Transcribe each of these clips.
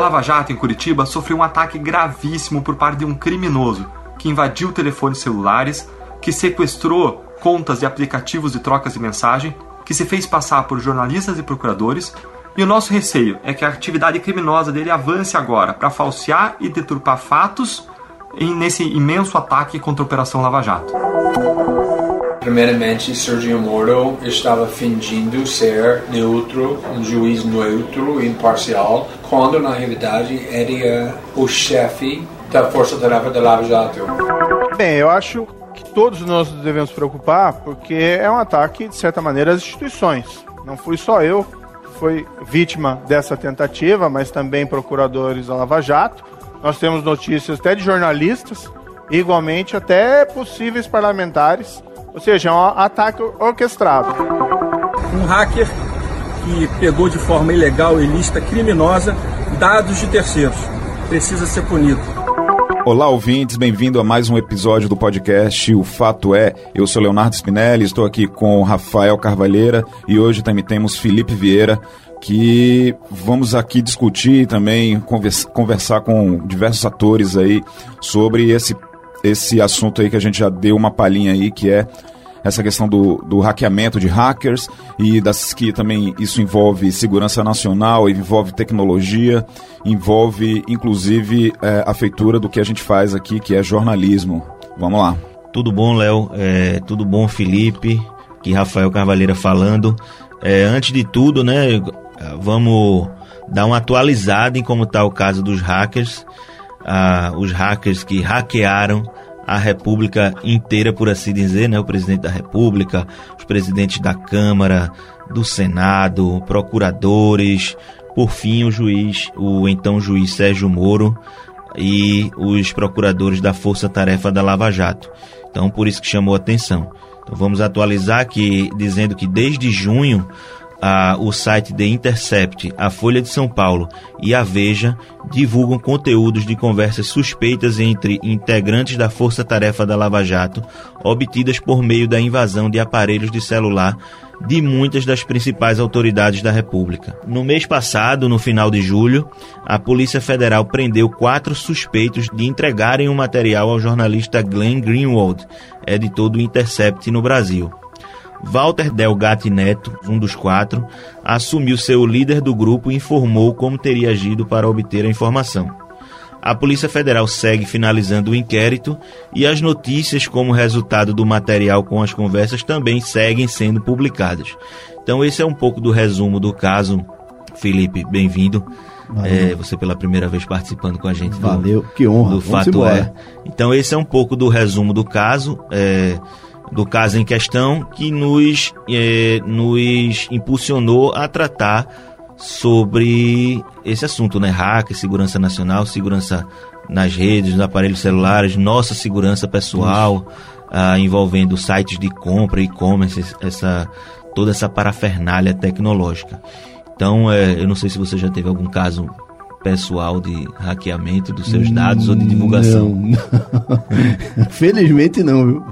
A Lava Jato, em Curitiba, sofreu um ataque gravíssimo por parte de um criminoso que invadiu telefones celulares, que sequestrou contas e aplicativos de trocas de mensagem, que se fez passar por jornalistas e procuradores. E o nosso receio é que a atividade criminosa dele avance agora para falsear e deturpar fatos nesse imenso ataque contra a Operação Lava Jato. Primeiramente, Sergio Moro estava fingindo ser neutro, um juiz neutro e imparcial, quando na realidade era o chefe da Força Tarefa da Lava Jato. Bem, eu acho que todos nós devemos preocupar, porque é um ataque, de certa maneira, às instituições. Não fui só eu que fui vítima dessa tentativa, mas também procuradores da Lava Jato. Nós temos notícias até de jornalistas, igualmente até possíveis parlamentares. Ou seja, é um ataque orquestrado. Um hacker que pegou de forma ilegal, ilícita, criminosa, dados de terceiros. Precisa ser punido. Olá, ouvintes, bem-vindo a mais um episódio do podcast O Fato É. Eu sou Leonardo Spinelli, estou aqui com Rafael Carvalheira e hoje também temos Felipe Vieira, que vamos aqui discutir também, conversar com diversos atores aí sobre esse, esse assunto aí que a gente já deu uma palhinha aí, que é essa questão do, do hackeamento de hackers e das que também isso envolve segurança nacional, envolve tecnologia, envolve inclusive é, a feitura do que a gente faz aqui, que é jornalismo. Vamos lá. Tudo bom, Léo? É, tudo bom, Felipe? Que Rafael Carvalheira falando. É, antes de tudo, né, vamos dar uma atualizada em como está o caso dos hackers. Os hackers que hackearam a República inteira, por assim dizer, né? O presidente da República, os presidentes da Câmara, do Senado, procuradores, por fim o juiz, o então juiz Sérgio Moro e os procuradores da Força Tarefa da Lava Jato. Então por isso que chamou atenção. Então vamos atualizar aqui dizendo que desde junho a, o site The Intercept, a Folha de São Paulo e a Veja divulgam conteúdos de conversas suspeitas entre integrantes da Força Tarefa da Lava Jato, obtidas por meio da invasão de aparelhos de celular de muitas das principais autoridades da República. No mês passado, no final de julho, a Polícia Federal prendeu quatro suspeitos de entregarem o um material ao jornalista Glenn Greenwald, editor do Intercept no Brasil. Walter Delgatti Neto, um dos quatro, assumiu ser o líder do grupo e informou como teria agido para obter a informação. A Polícia Federal segue finalizando o inquérito e as notícias como resultado do material com as conversas também seguem sendo publicadas. Então esse é um pouco do resumo do caso. Felipe, bem-vindo. É, você pela primeira vez participando com a gente. Valeu, que honra. Do Fato É. Então esse é um pouco do resumo do caso. É, do caso em questão que nos, é, nos impulsionou a tratar sobre esse assunto, né? Hacker, segurança nacional, segurança nas redes, nos aparelhos celulares, nossa segurança pessoal, ah, envolvendo sites de compra, e-commerce, essa, toda essa parafernália tecnológica. Então, é, eu não sei se você já teve algum caso pessoal de hackeamento dos seus dados ou de divulgação. Não. Felizmente não, viu?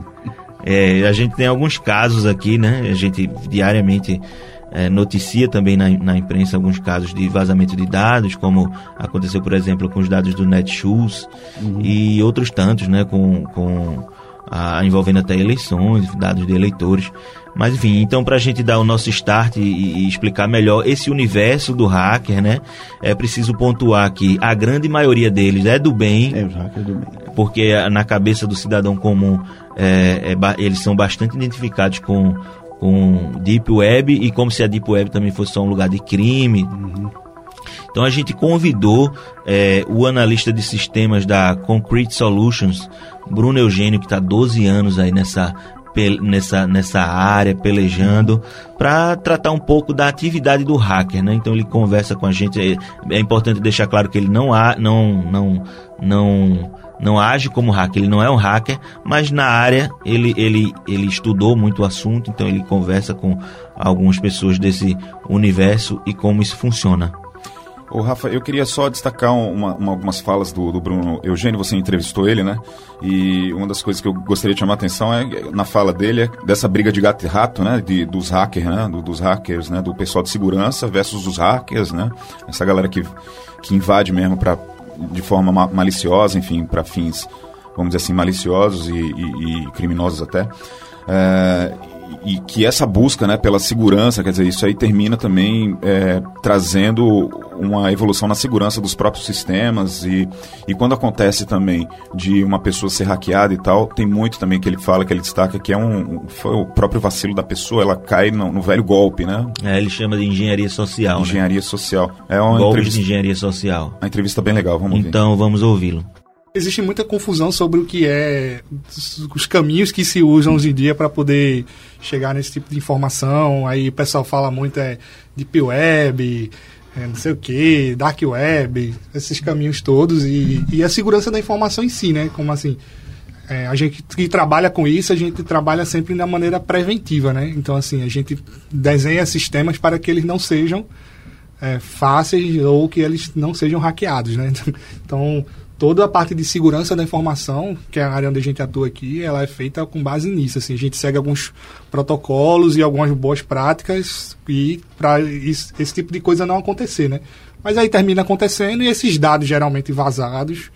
É, a gente tem alguns casos aqui, né? A gente diariamente é, noticia também na, na, imprensa alguns casos de vazamento de dados, como aconteceu, por exemplo, com os dados do Netshoes uhum. e outros tantos, né? Com, com a, envolvendo até eleições, dados de eleitores. Mas enfim, então para a gente dar o nosso start e, e, explicar melhor esse universo do hacker, né? É preciso pontuar que a grande maioria deles é do bem. É, do bem. Porque na cabeça do cidadão comum é, é, eles são bastante identificados com, com Deep Web e como se a Deep Web também fosse só um lugar de crime. Uhum. Então a gente convidou é, o analista de sistemas da Concrete Solutions, Bruno Eugênio, que está 12 anos aí nessa nessa, nessa área, pelejando, para tratar um pouco da atividade do hacker, né? Então ele conversa com a gente. É, é importante deixar claro que ele não há, não, não, não, não age como hacker. Ele não é um hacker, mas na área ele, ele, ele estudou muito o assunto, então ele conversa com algumas pessoas desse universo e como isso funciona. Ô, Rafa, eu queria só destacar uma, uma, algumas falas do, do, Bruno Eugênio, você entrevistou ele, né? E uma das coisas que eu gostaria de chamar a atenção é, na fala dele, é dessa briga de gato e rato, né? De, dos hackers, né? Do, dos hackers, né? Do pessoal de segurança versus os hackers, né? Essa galera que, que invade mesmo pra, de forma ma maliciosa, enfim, para fins, vamos dizer assim, maliciosos e, e, e criminosos até. É, e que essa busca né, pela segurança, quer dizer, isso aí termina também é, trazendo uma evolução na segurança dos próprios sistemas e, e quando acontece também de uma pessoa ser hackeada e tal, tem muito também que ele fala, que ele destaca que é um foi o próprio vacilo da pessoa, ela cai no, no velho golpe, né? É, ele chama de engenharia social. Né? Engenharia né? social. É uma Golpes entrevista, de engenharia social. Uma entrevista bem legal, vamos Então ouvir. vamos ouvi-lo. Existe muita confusão sobre o que é os caminhos que se usam hoje em dia para poder chegar nesse tipo de informação. Aí o pessoal fala muito é Deep Web, é, não sei o que, Dark Web, esses caminhos todos e, e a segurança da informação em si, né? Como assim, é, a gente que trabalha com isso, a gente trabalha sempre da maneira preventiva, né? Então assim, a gente desenha sistemas para que eles não sejam é, fáceis ou que eles não sejam hackeados, né? Então toda a parte de segurança da informação, que é a área onde a gente atua aqui, ela é feita com base nisso. Assim, a gente segue alguns protocolos e algumas boas práticas e para esse tipo de coisa não acontecer, né? Mas aí termina acontecendo e esses dados geralmente vazados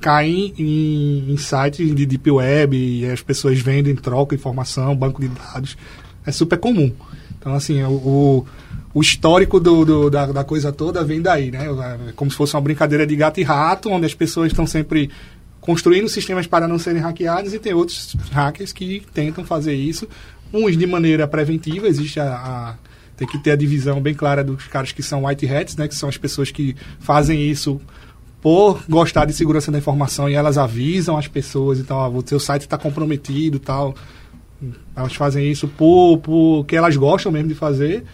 caem em, em sites de deep web e as pessoas vendem, trocam informação, banco de dados. É super comum. Então, assim, o, o o histórico do, do da, da, coisa toda vem daí, né? É como se fosse uma brincadeira de gato e rato, onde as pessoas estão sempre construindo sistemas para não serem hackeados e tem outros hackers que tentam fazer isso, uns de maneira preventiva, existe a, a tem que ter a divisão bem clara dos caras que são white hats, né, que são as pessoas que fazem isso por gostar de segurança da informação e elas avisam as pessoas, então, ó, o seu site está comprometido tal. Elas fazem isso por, por que elas gostam mesmo de fazer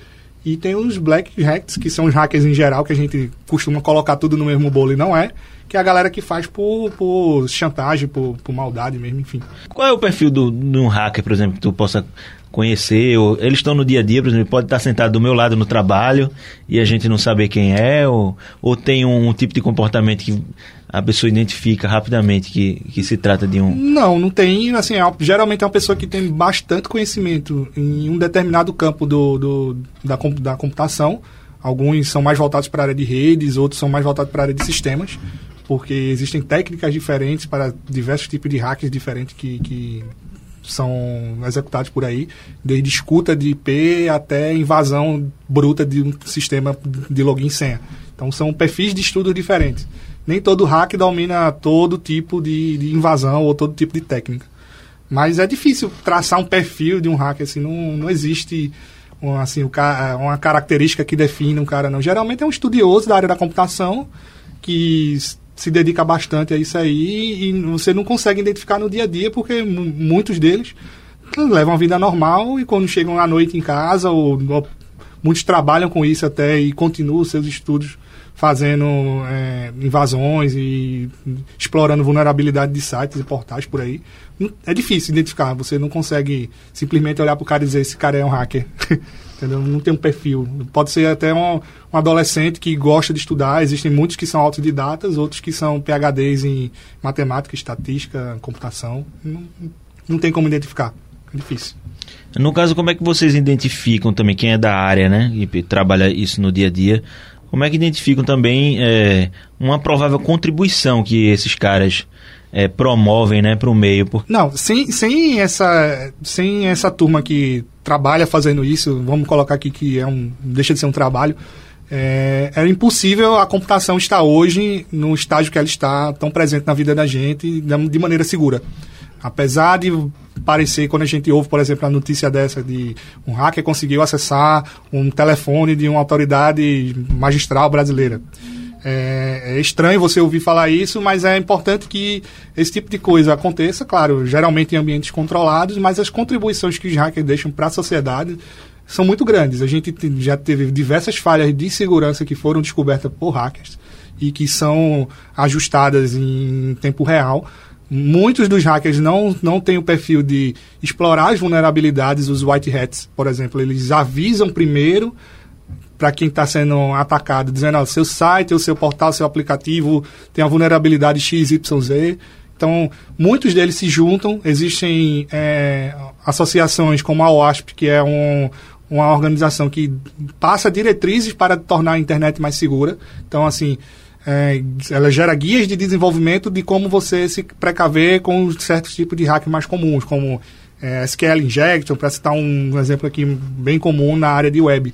e tem os black hats, que são os hackers em geral, que a gente costuma colocar tudo no mesmo bolo e não é. Que é a galera que faz por, por chantagem, por, por maldade mesmo, enfim. Qual é o perfil do, de um hacker, por exemplo, que tu possa conhecer? Ou, eles estão no dia a dia, por exemplo, pode estar sentado do meu lado no trabalho e a gente não saber quem é? Ou, ou tem um, um tipo de comportamento que a pessoa identifica rapidamente que, que se trata de um. Não, não tem. Assim, é, geralmente é uma pessoa que tem bastante conhecimento em um determinado campo do, do da, da computação. Alguns são mais voltados para a área de redes, outros são mais voltados para a área de sistemas, porque existem técnicas diferentes para diversos tipos de hackers diferentes que, que são executados por aí, desde escuta de IP até invasão bruta de um sistema de login e senha. Então são perfis de estudo diferentes nem todo hack domina todo tipo de, de, invasão ou todo tipo de técnica. Mas é difícil traçar um perfil de um hacker, assim, não, não existe um, assim, uma característica que define um cara, não. Geralmente é um estudioso da área da computação que se dedica bastante a isso aí e você não consegue identificar no dia a dia porque muitos deles levam a vida normal e quando chegam à noite em casa ou, ou muitos trabalham com isso até e continuam seus estudos fazendo é, invasões e explorando vulnerabilidade de sites e portais por aí. É difícil identificar, você não consegue simplesmente olhar para o cara e dizer esse cara é um hacker. Entendeu? Não tem um perfil. Pode ser até um, um, adolescente que gosta de estudar, existem muitos que são autodidatas, outros que são PHDs em matemática, estatística, computação. Não, não tem como identificar. É difícil. No caso, como é que vocês identificam também quem é da área, né? E trabalha isso no dia a dia? Como é que identificam também é, uma provável contribuição que esses caras é, promovem né, para o meio? Não, sem, sem, essa, sem essa turma que trabalha fazendo isso, vamos colocar aqui que é um, deixa de ser um trabalho, é, é impossível a computação estar hoje no estágio que ela está, tão presente na vida da gente, de maneira segura. Apesar de parecer, quando a gente ouve, por exemplo, a notícia dessa de um hacker conseguiu acessar um telefone de uma autoridade magistral brasileira. É, é, estranho você ouvir falar isso, mas é importante que esse tipo de coisa aconteça, claro, geralmente em ambientes controlados, mas as contribuições que os hackers deixam para a sociedade são muito grandes. A gente já teve diversas falhas de segurança que foram descobertas por hackers e que são ajustadas em tempo real muitos dos hackers não, não têm o perfil de explorar as vulnerabilidades, os white hats, por exemplo. Eles avisam primeiro, para quem está sendo atacado, dizendo, ó, seu site, o seu portal, seu aplicativo tem a vulnerabilidade XYZ. Então, muitos deles se juntam. Existem é, associações como a OASP, que é um, uma organização que passa diretrizes para tornar a internet mais segura. Então, assim, é, ela gera guias de desenvolvimento de como você se precaver com certos tipos de hack mais comuns, como é, SQL Injection, para citar um exemplo aqui bem comum na área de web.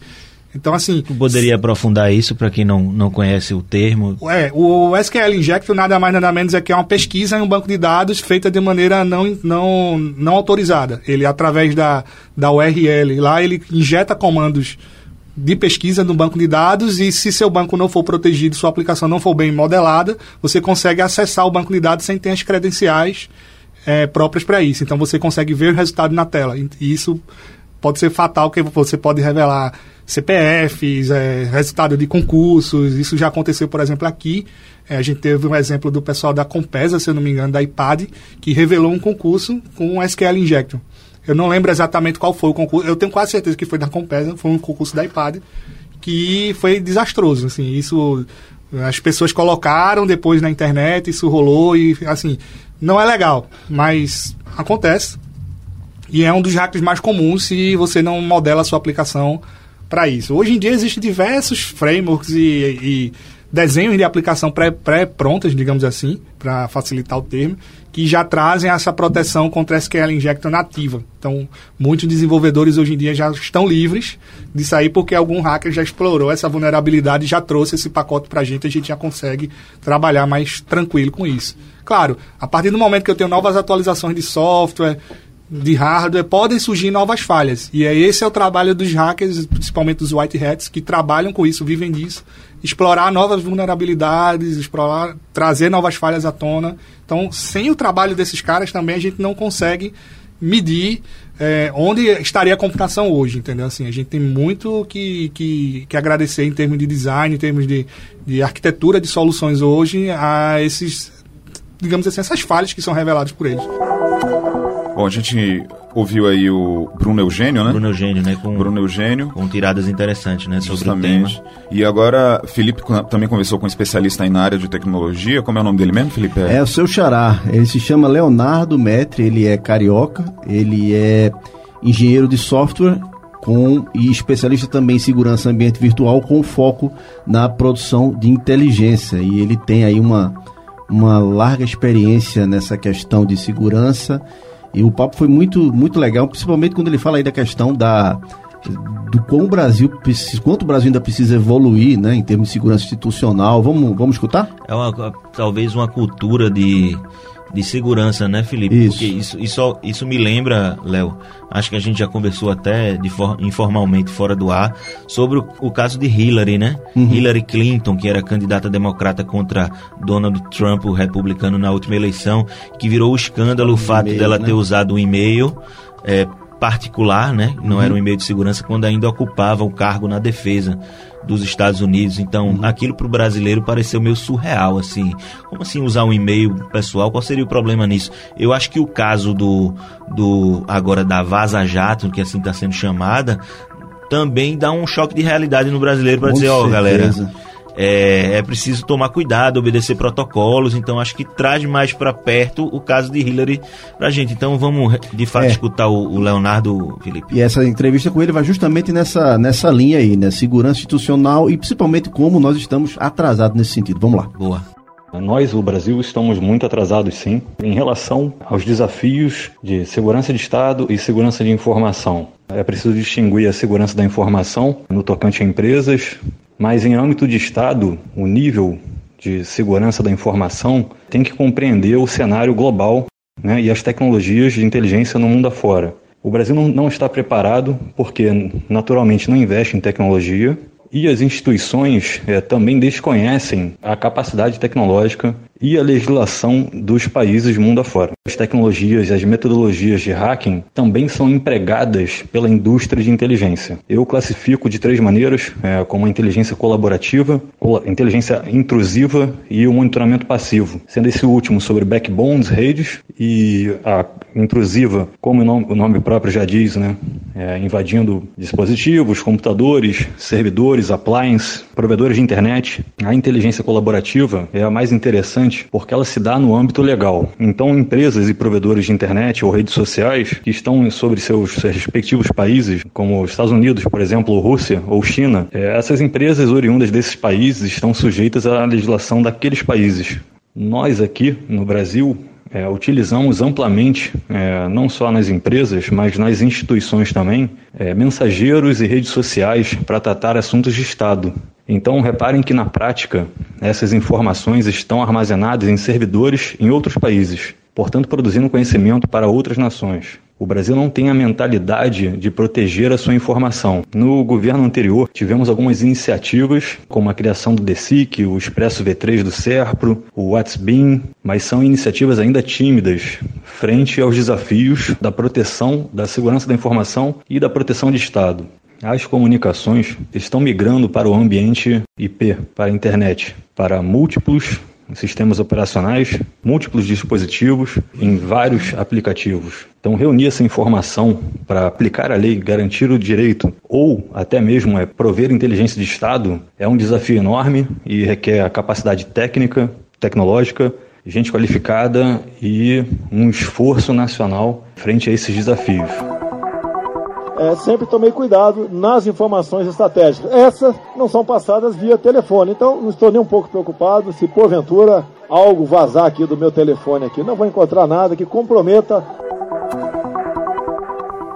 Então, assim. Tu poderia aprofundar isso para quem não, não conhece o termo? É, o SQL Injection nada mais nada menos é que é uma pesquisa em um banco de dados feita de maneira não, não, não autorizada. Ele, através da, da URL, lá ele injeta comandos de pesquisa no banco de dados e se seu banco não for protegido, sua aplicação não for bem modelada, você consegue acessar o banco de dados sem ter as credenciais é, próprias para isso. Então você consegue ver o resultado na tela. E isso pode ser fatal, porque você pode revelar CPFs, é, resultado de concursos. Isso já aconteceu, por exemplo, aqui. É, a gente teve um exemplo do pessoal da Compesa, se eu não me engano, da IPAD, que revelou um concurso com SQL Injection. Eu não lembro exatamente qual foi o concurso. Eu tenho quase certeza que foi da Compesa, foi um concurso da IPAD, que foi desastroso. Assim, isso as pessoas colocaram depois na internet, isso rolou e assim, não é legal, mas acontece. E é um dos hacks mais comuns se você não modela a sua aplicação para isso. Hoje em dia existem diversos frameworks e, e desenhos de aplicação pré-prontas, pré digamos assim, para facilitar o termo, que já trazem essa proteção contra SQL Injector nativa. Então, muitos desenvolvedores hoje em dia já estão livres de sair porque algum hacker já explorou essa vulnerabilidade e já trouxe esse pacote para a gente, a gente já consegue trabalhar mais tranquilo com isso. Claro, a partir do momento que eu tenho novas atualizações de software, de hardware, podem surgir novas falhas. E é esse é o trabalho dos hackers, principalmente dos white hats, que trabalham com isso, vivem disso. Explorar novas vulnerabilidades, explorar, trazer novas falhas à tona. Então, sem o trabalho desses caras também a gente não consegue medir é, onde estaria a computação hoje, entendeu? Assim, a gente tem muito que, que, que agradecer em termos de design, em termos de, de arquitetura de soluções hoje a esses, digamos assim, essas falhas que são reveladas por eles. Bom, a gente ouviu aí o Bruno Eugênio, né? Bruno Eugênio, né? Com, Bruno Eugênio. Com tiradas interessantes, né? Sobre Justamente. o tema. E agora, Felipe também conversou com um especialista aí na área de tecnologia. Como é o nome dele mesmo, Felipe? É, o seu xará. Ele se chama Leonardo Metri, ele é carioca, ele é engenheiro de software com, e especialista também em segurança ambiente virtual com foco na produção de inteligência. E ele tem aí uma, uma larga experiência nessa questão de segurança e o papo foi muito, muito legal, principalmente quando ele fala aí da questão da do quão o Brasil quanto o Brasil ainda precisa evoluir, né, em termos de segurança institucional. Vamos, vamos escutar? É uma, talvez uma cultura de de segurança, né, Felipe? Isso. Porque isso, isso, isso me lembra, Léo, acho que a gente já conversou até de for, informalmente fora do ar, sobre o, o caso de Hillary, né? Uhum. Hillary Clinton, que era candidata democrata contra Donald Trump, o republicano, na última eleição, que virou o escândalo o fato dela né? ter usado um e-mail. É, particular, né? Não uhum. era um e-mail de segurança quando ainda ocupava o cargo na defesa dos Estados Unidos. Então, aquilo para o brasileiro pareceu meio surreal, assim. Como assim usar um e-mail pessoal? Qual seria o problema nisso? Eu acho que o caso do, do agora da Vaza Jato, que assim está sendo chamada, também dá um choque de realidade no brasileiro para dizer, ó, oh, galera é, é preciso tomar cuidado, obedecer protocolos. Então acho que traz mais para perto o caso de Hillary para a gente. Então vamos de fato é. escutar o, o, Leonardo Felipe. E essa entrevista com ele vai justamente nessa, nessa linha aí, né? Segurança institucional e principalmente como nós estamos atrasados nesse sentido. Vamos lá. Boa. Nós, o Brasil, estamos muito atrasados sim em relação aos desafios de segurança de Estado e segurança de informação. É preciso distinguir a segurança da informação no tocante a empresas, mas em âmbito de Estado, o nível de segurança da informação tem que compreender o cenário global né, e as tecnologias de inteligência no mundo afora. O Brasil não, não está preparado porque, naturalmente, não investe em tecnologia e as instituições é, também desconhecem a capacidade tecnológica e a legislação dos países mundo afora. As tecnologias e as metodologias de hacking também são empregadas pela indústria de inteligência. Eu classifico de três maneiras, é, como a inteligência colaborativa, inteligência intrusiva e o monitoramento passivo, sendo esse último sobre backbones, redes, e a intrusiva, como o nome próprio já diz, né, é, invadindo dispositivos, computadores, servidores, appliances, provedores de internet. A inteligência colaborativa é a mais interessante porque ela se dá no âmbito legal. Então, empresas e provedores de internet ou redes sociais que estão sobre seus, respectivos países, como os Estados Unidos, por exemplo, Rússia ou China, é, essas empresas oriundas desses países estão sujeitas à legislação daqueles países. Nós aqui no Brasil é, utilizamos amplamente, é, não só nas empresas, mas nas instituições também, é, mensageiros e redes sociais para tratar assuntos de Estado. Então, reparem que na prática, essas informações estão armazenadas em servidores em outros países, portanto, produzindo conhecimento para outras nações. O Brasil não tem a mentalidade de proteger a sua informação. No governo anterior, tivemos algumas iniciativas, como a criação do DESIC, o Expresso V3 do SERPRO, o WhatsBeam, mas são iniciativas ainda tímidas frente aos desafios da proteção da segurança da informação e da proteção de Estado. As comunicações estão migrando para o ambiente IP, para a internet, para múltiplos sistemas operacionais, múltiplos dispositivos, em vários aplicativos. Então, reunir essa informação para aplicar a lei, garantir o direito ou até mesmo é prover inteligência de Estado é um desafio enorme e requer a capacidade técnica, tecnológica, gente qualificada e um esforço nacional frente a esses desafios é, sempre tomei cuidado nas informações estratégicas. Essas não são passadas via telefone, então não estou nem um pouco preocupado se porventura algo vazar aqui do meu telefone aqui. Não vou encontrar nada que comprometa.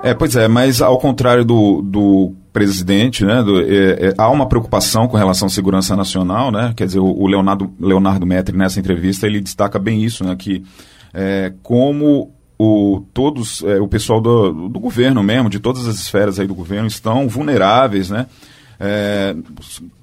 É, pois é, mas ao contrário do, do presidente, né, do, é, é, há uma preocupação com relação à segurança nacional, né, quer dizer, o, o Leonardo, Leonardo Metri nessa entrevista, ele destaca bem isso, né, que é, como o, todos, é, o pessoal do, do governo mesmo, de todas as esferas aí do governo, estão vulneráveis, né? É,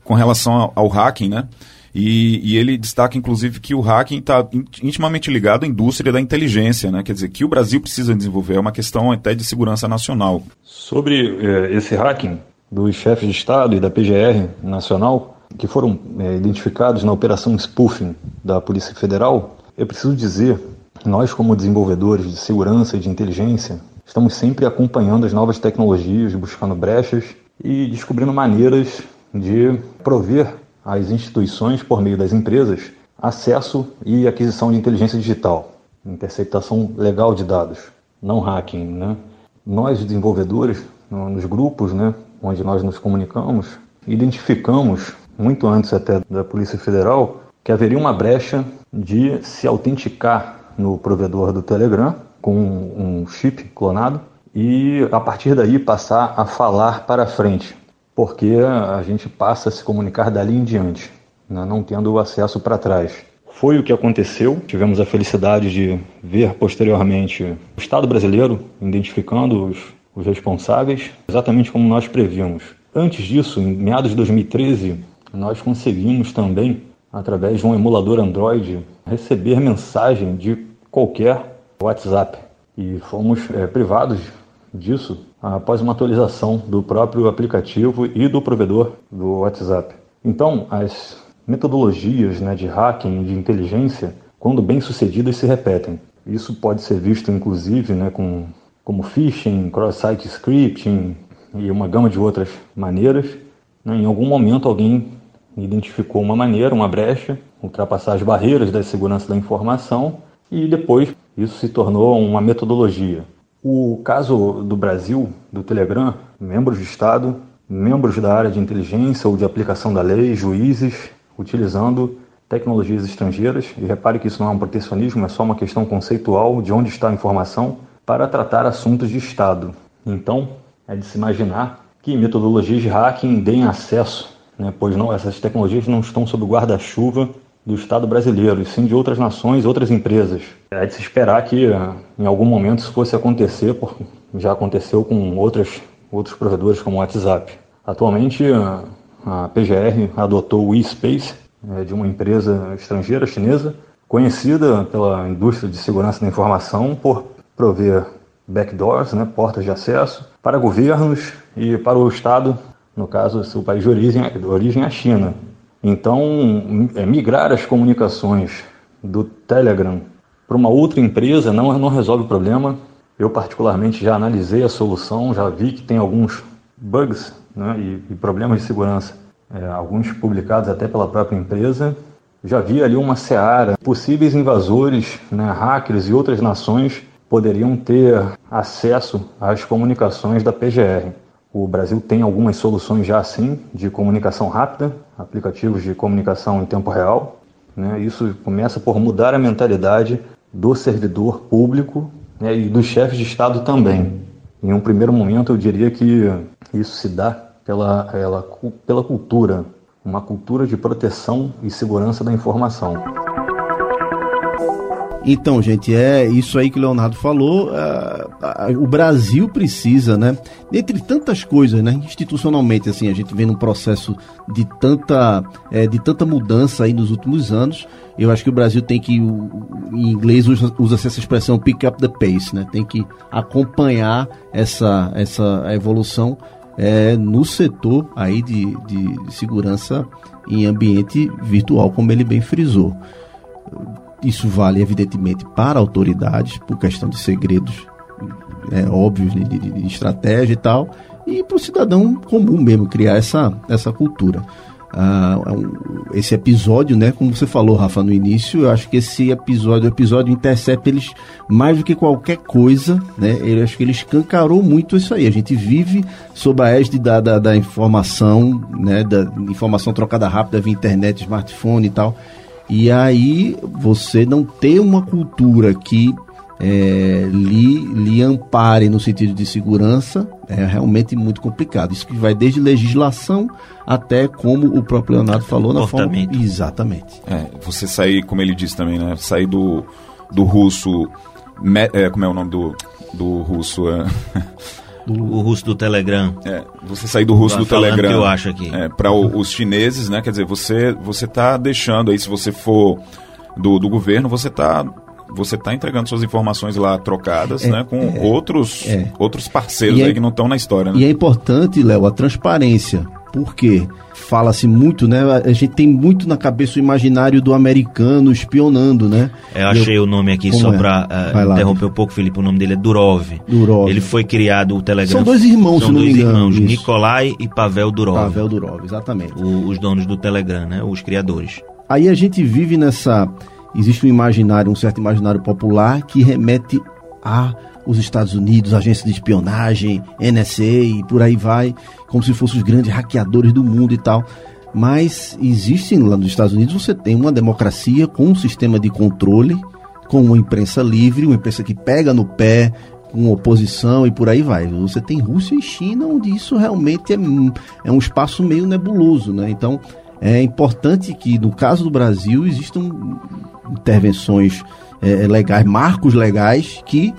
com relação ao, ao hacking, né? E, e, ele destaca, inclusive, que o hacking está intimamente ligado à indústria da inteligência, né? Quer dizer, que o Brasil precisa desenvolver, é uma questão até de segurança nacional. Sobre é, esse hacking dos chefes de Estado e da PGR nacional, que foram é, identificados na operação spoofing da Polícia Federal, eu preciso dizer nós, como desenvolvedores de segurança e de inteligência, estamos sempre acompanhando as novas tecnologias, buscando brechas e descobrindo maneiras de prover às instituições, por meio das empresas, acesso e aquisição de inteligência digital, interceptação legal de dados, não hacking. Né? Nós, desenvolvedores, nos grupos né, onde nós nos comunicamos, identificamos, muito antes até da Polícia Federal, que haveria uma brecha de se autenticar no provedor do Telegram com um chip clonado e a partir daí passar a falar para frente, porque a gente passa a se comunicar dali em diante, né, não tendo o acesso para trás. Foi o que aconteceu. Tivemos a felicidade de ver posteriormente o Estado brasileiro identificando os, os responsáveis, exatamente como nós prevíamos. Antes disso, em meados de 2013, nós conseguimos também, através de um emulador Android, receber mensagem de qualquer WhatsApp. E fomos é, privados disso após uma atualização do próprio aplicativo e do provedor do WhatsApp. Então, as metodologias né, de hacking de inteligência, quando bem sucedidas, se repetem. Isso pode ser visto, inclusive, né, com, como phishing, cross-site scripting e uma gama de outras maneiras. Né, em algum momento, alguém identificou uma maneira, uma brecha, ultrapassar as barreiras da segurança da informação e depois isso se tornou uma metodologia. O caso do Brasil, do Telegram, membros de Estado, membros da área de inteligência ou de aplicação da lei, juízes, utilizando tecnologias estrangeiras, e repare que isso não é um protecionismo, é só uma questão conceitual de onde está a informação, para tratar assuntos de Estado. Então, é de se imaginar que metodologias de hacking deem acesso, né, pois não, essas tecnologias não estão sob guarda-chuva do Estado brasileiro, e sim de outras nações, outras empresas. É de se esperar que eh, em algum momento isso fosse acontecer, porque já aconteceu com outras, outros provedores como o WhatsApp. Atualmente, a PGR adotou o eSpace, é, de uma empresa estrangeira chinesa, conhecida pela indústria de segurança da informação por prover backdoors, né, portas de acesso, para governos e para o Estado, no caso, seu país de origem, de origem a China. Então, é, migrar as comunicações do Telegram para uma outra empresa não, não resolve o problema. Eu, particularmente, já analisei a solução, já vi que tem alguns bugs né, e, e, problemas de segurança, é, alguns publicados até pela própria empresa. Já vi ali uma seara, possíveis invasores, né, hackers e outras nações poderiam ter acesso às comunicações da PGR. O Brasil tem algumas soluções já assim de comunicação rápida, aplicativos de comunicação em tempo real. Né? Isso começa por mudar a mentalidade do servidor público né, e dos chefes de Estado também. Em um primeiro momento, eu diria que isso se dá pela, pela, pela cultura, uma cultura de proteção e segurança da informação. Então, gente, é isso aí que o Leonardo falou. Uh, o Brasil precisa, né? Entre tantas coisas, né? Institucionalmente, assim, a gente vê num processo de tanta, é, de tanta mudança aí nos últimos anos. Eu acho que o Brasil tem que, em inglês usa, usa essa expressão pick up the pace, né? Tem que acompanhar essa, essa evolução é, no setor aí de, de segurança em ambiente virtual, como ele bem frisou isso vale, evidentemente, para autoridades, por questão de segredos é, óbvios de, de, de estratégia e tal, e para o cidadão comum mesmo criar essa, essa cultura. Ah, é esse episódio, né, como você falou, Rafa, no início, eu acho que esse episódio, o episódio intercepta eles mais do que qualquer coisa, né? Eu acho que ele escancarou muito isso aí. A gente vive sob a égide da, da, da informação, né, da informação trocada rápida via internet, smartphone e tal. E aí você não ter uma cultura que é, lhe, lhe ampare no sentido de segurança é realmente muito complicado. Isso que vai desde legislação até como o próprio Leonardo falou na forma. Exatamente. É, você sair, como ele disse também, né? Sair do, do russo. Me, é, como é o nome do, do russo? É, o russo do Telegram. É, você sair do russo do Telegram. que eu acho aqui. É, para os chineses, né? Quer dizer, você você está deixando aí, se você for do, do governo, você está você está entregando suas informações lá trocadas, é, né, com é, outros é. outros parceiros aí é que não estão na história. Né? E é importante, Léo, a transparência. Por quê? Fala-se muito, né? A gente tem muito na cabeça o imaginário do americano espionando, né? Eu achei Eu, o nome aqui só é? para uh, interromper um pouco, Felipe. O nome dele é Durov. Durov. Ele foi criado o Telegram. São dois irmãos, São se não dois me engano, irmãos, isso. Nikolai e Pavel Durov. Pavel Durov, exatamente. O, os donos do Telegram, né? Os criadores. Aí a gente vive nessa existe um imaginário, um certo imaginário popular que remete a os Estados Unidos, agência de espionagem, NSA e por aí vai, como se fossem os grandes hackeadores do mundo e tal. Mas existem lá nos Estados Unidos, você tem uma democracia com um sistema de controle, com uma imprensa livre, uma imprensa que pega no pé, com oposição e por aí vai. Você tem Rússia e China, onde isso realmente é, é um espaço meio nebuloso, né? Então, é importante que, no caso do Brasil, existam intervenções é, legais, marcos legais que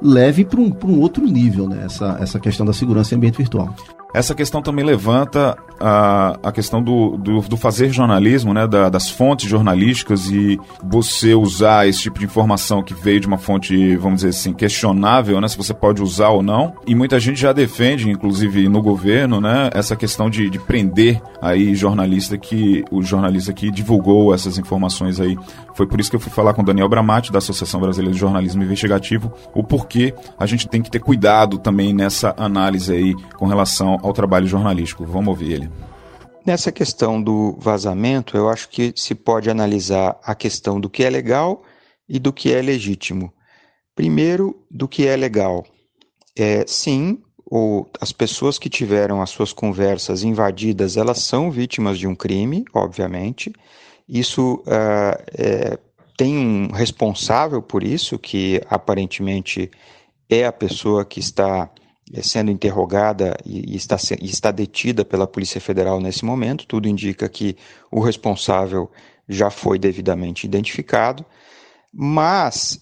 leve para um, um outro nível né, essa, essa questão da segurança em ambiente virtual. Essa questão também levanta a, a questão do, do, do fazer jornalismo, né, da, das fontes jornalísticas e você usar esse tipo de informação que veio de uma fonte, vamos dizer assim, questionável, né, se você pode usar ou não. E muita gente já defende, inclusive no governo, né, essa questão de, de prender aí jornalista que o jornalista que divulgou essas informações aí. Foi por isso que eu fui falar com o Daniel Bramati da Associação Brasileira de Jornalismo Investigativo, o porquê a gente tem que ter cuidado também nessa análise aí com relação ao trabalho jornalístico. Vamos ouvir ele. Nessa questão do vazamento, eu acho que se pode analisar a questão do que é legal e do que é legítimo. Primeiro, do que é legal. É, sim, ou as pessoas que tiveram as suas conversas invadidas, elas são vítimas de um crime, obviamente. Isso uh, é, tem um responsável por isso, que aparentemente é a pessoa que está sendo interrogada e está, está detida pela Polícia Federal nesse momento. Tudo indica que o responsável já foi devidamente identificado, mas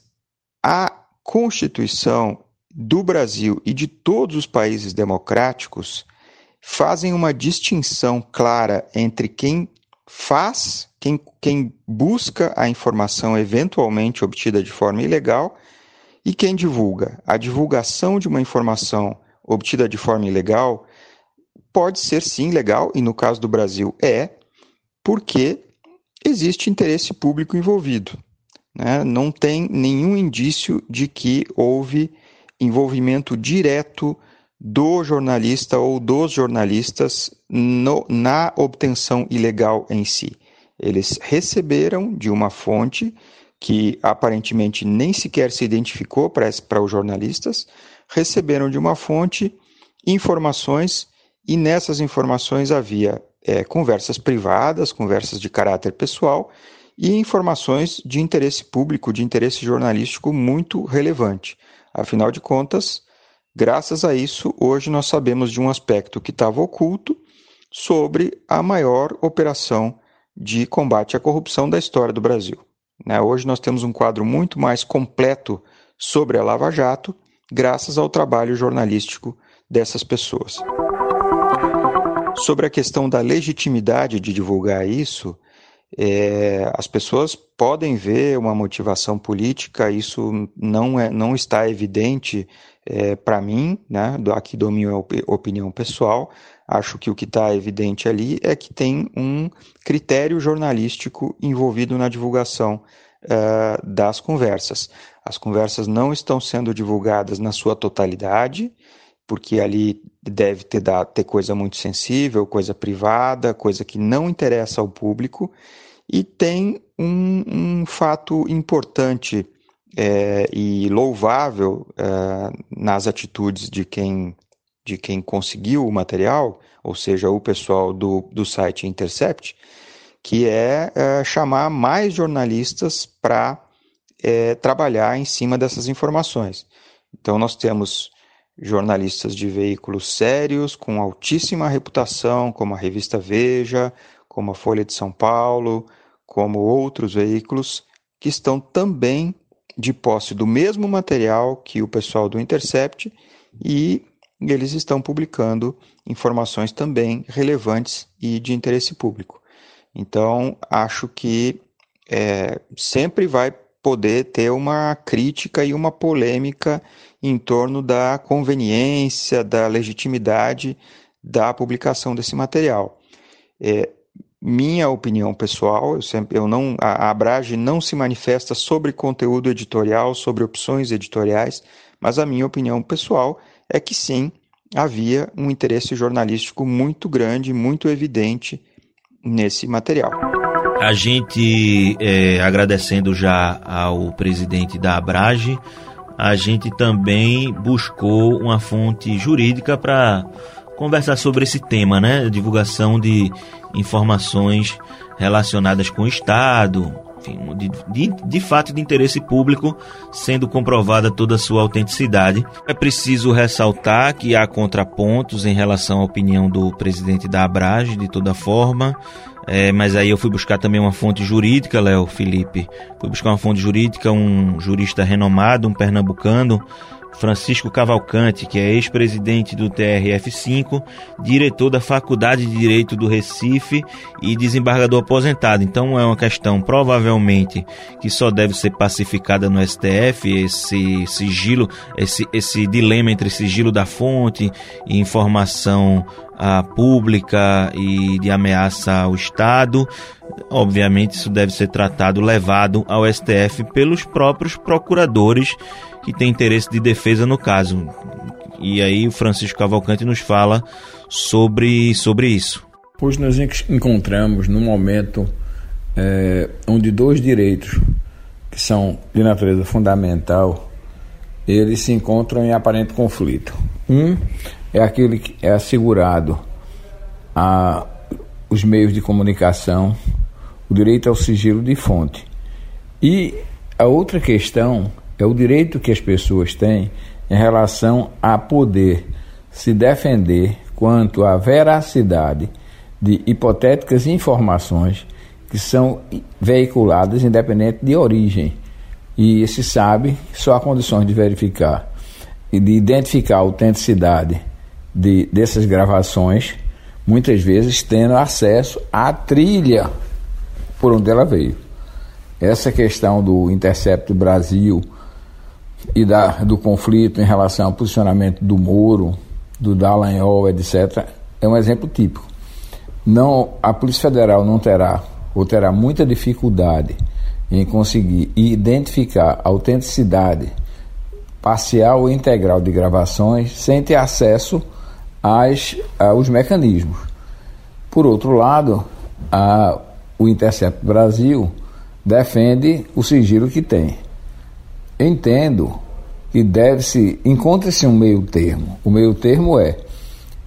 a Constituição do Brasil e de todos os países democráticos fazem uma distinção clara entre quem faz, quem, quem busca a informação eventualmente obtida de forma ilegal e quem divulga. A divulgação de uma informação obtida de forma ilegal pode ser sim legal, e no caso do Brasil é, porque existe interesse público envolvido. Né? Não tem nenhum indício de que houve envolvimento direto do jornalista ou dos jornalistas no, na obtenção ilegal em si. Eles receberam de uma fonte que aparentemente nem sequer se identificou para os jornalistas, receberam de uma fonte informações e nessas informações havia é, conversas privadas, conversas de caráter pessoal e informações de interesse público, de interesse jornalístico muito relevante. Afinal de contas, Graças a isso, hoje nós sabemos de um aspecto que estava oculto sobre a maior operação de combate à corrupção da história do Brasil. Né? Hoje nós temos um quadro muito mais completo sobre a Lava Jato, graças ao trabalho jornalístico dessas pessoas. Sobre a questão da legitimidade de divulgar isso, é, as pessoas podem ver uma motivação política, isso não, é, não está evidente é, para mim, né, aqui dou minha opinião pessoal, acho que o que está evidente ali é que tem um critério jornalístico envolvido na divulgação uh, das conversas. As conversas não estão sendo divulgadas na sua totalidade, porque ali deve ter, ter coisa muito sensível, coisa privada, coisa que não interessa ao público, e tem um, um fato importante é, e louvável é, nas atitudes de quem, de quem conseguiu o material, ou seja, o pessoal do, do site Intercept, que é, é chamar mais jornalistas para é, trabalhar em cima dessas informações. Então, nós temos jornalistas de veículos sérios, com altíssima reputação, como a revista Veja, como a Folha de São Paulo, como outros veículos, que estão também de posse do mesmo material que o pessoal do Intercept e eles estão publicando informações também relevantes e de interesse público. Então, acho que é, sempre vai poder ter uma crítica e uma polêmica em torno da conveniência, da legitimidade da publicação desse material. É, minha opinião pessoal, eu sempre, eu não, a, a Abrage não se manifesta sobre conteúdo editorial, sobre opções editoriais, mas a minha opinião pessoal é que sim, havia um interesse jornalístico muito grande, muito evidente nesse material. A gente, é, agradecendo já ao presidente da Abrage, a gente também buscou uma fonte jurídica para conversar sobre esse tema, né? Divulgação de informações relacionadas com o Estado, enfim, de, de, de, fato de interesse público, sendo comprovada toda a sua autenticidade. É preciso ressaltar que há contrapontos em relação à opinião do presidente da Abrage, de toda forma. É, mas aí eu fui buscar também uma fonte jurídica, Léo Felipe. Fui buscar uma fonte jurídica, um jurista renomado, um pernambucano, Francisco Cavalcante, que é ex-presidente do TRF5, diretor da Faculdade de Direito do Recife e desembargador aposentado. Então é uma questão provavelmente que só deve ser pacificada no STF, esse sigilo, esse, esse dilema entre sigilo da fonte e informação a pública e de ameaça ao Estado. Obviamente, isso deve ser tratado, levado ao STF pelos próprios procuradores que têm interesse de defesa no caso. E aí o Francisco Cavalcante nos fala sobre, sobre isso. Hoje nós encontramos no momento é, onde dois direitos que são de natureza fundamental eles se encontram em aparente conflito. Um é aquele que é assegurado a os meios de comunicação, o direito ao sigilo de fonte. E a outra questão é o direito que as pessoas têm em relação a poder se defender quanto à veracidade de hipotéticas informações que são veiculadas independente de origem. E se sabe só há condições de verificar e de identificar a autenticidade de, dessas gravações muitas vezes tendo acesso à trilha por onde ela veio. Essa questão do Intercept Brasil e da, do conflito em relação ao posicionamento do Moro, do Dallagnol, etc., é um exemplo típico. Não, a Polícia Federal não terá ou terá muita dificuldade em conseguir identificar a autenticidade parcial ou integral de gravações sem ter acesso às, aos mecanismos. Por outro lado, o Intercept Brasil defende o sigilo que tem. Entendo que deve-se, encontre-se um meio termo. O meio termo é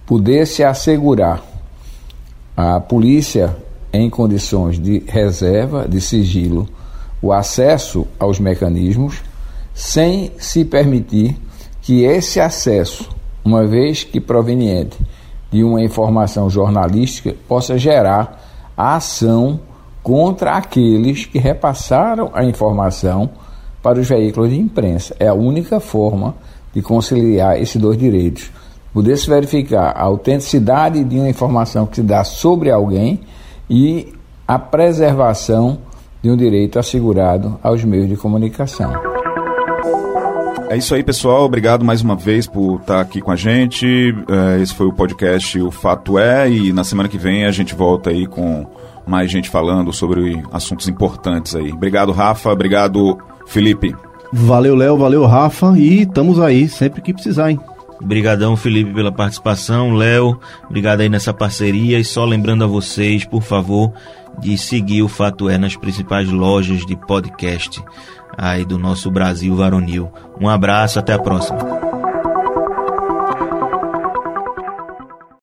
poder-se assegurar a polícia em condições de reserva, de sigilo, o acesso aos mecanismos, sem se permitir que esse acesso, uma vez que proveniente de uma informação jornalística, possa gerar a ação contra aqueles que repassaram a informação para os veículos de imprensa. É a única forma de conciliar esses dois direitos. Poder se verificar a autenticidade de uma informação que se dá sobre alguém e a preservação de um direito assegurado aos meios de comunicação. É isso aí, pessoal. Obrigado mais uma vez por estar aqui com a gente. É, esse foi o podcast O Fato É e na semana que vem a gente volta aí com mais gente falando sobre assuntos importantes aí. Obrigado, Rafa. Obrigado, Felipe. Valeu, Léo. Valeu, Rafa. E estamos aí sempre que precisar, hein? Obrigadão, Felipe, pela participação. Léo, obrigado aí nessa parceria. E só lembrando a vocês, por favor, de seguir o Fato É nas principais lojas de podcast aí do nosso Brasil varonil. Um abraço, até a próxima.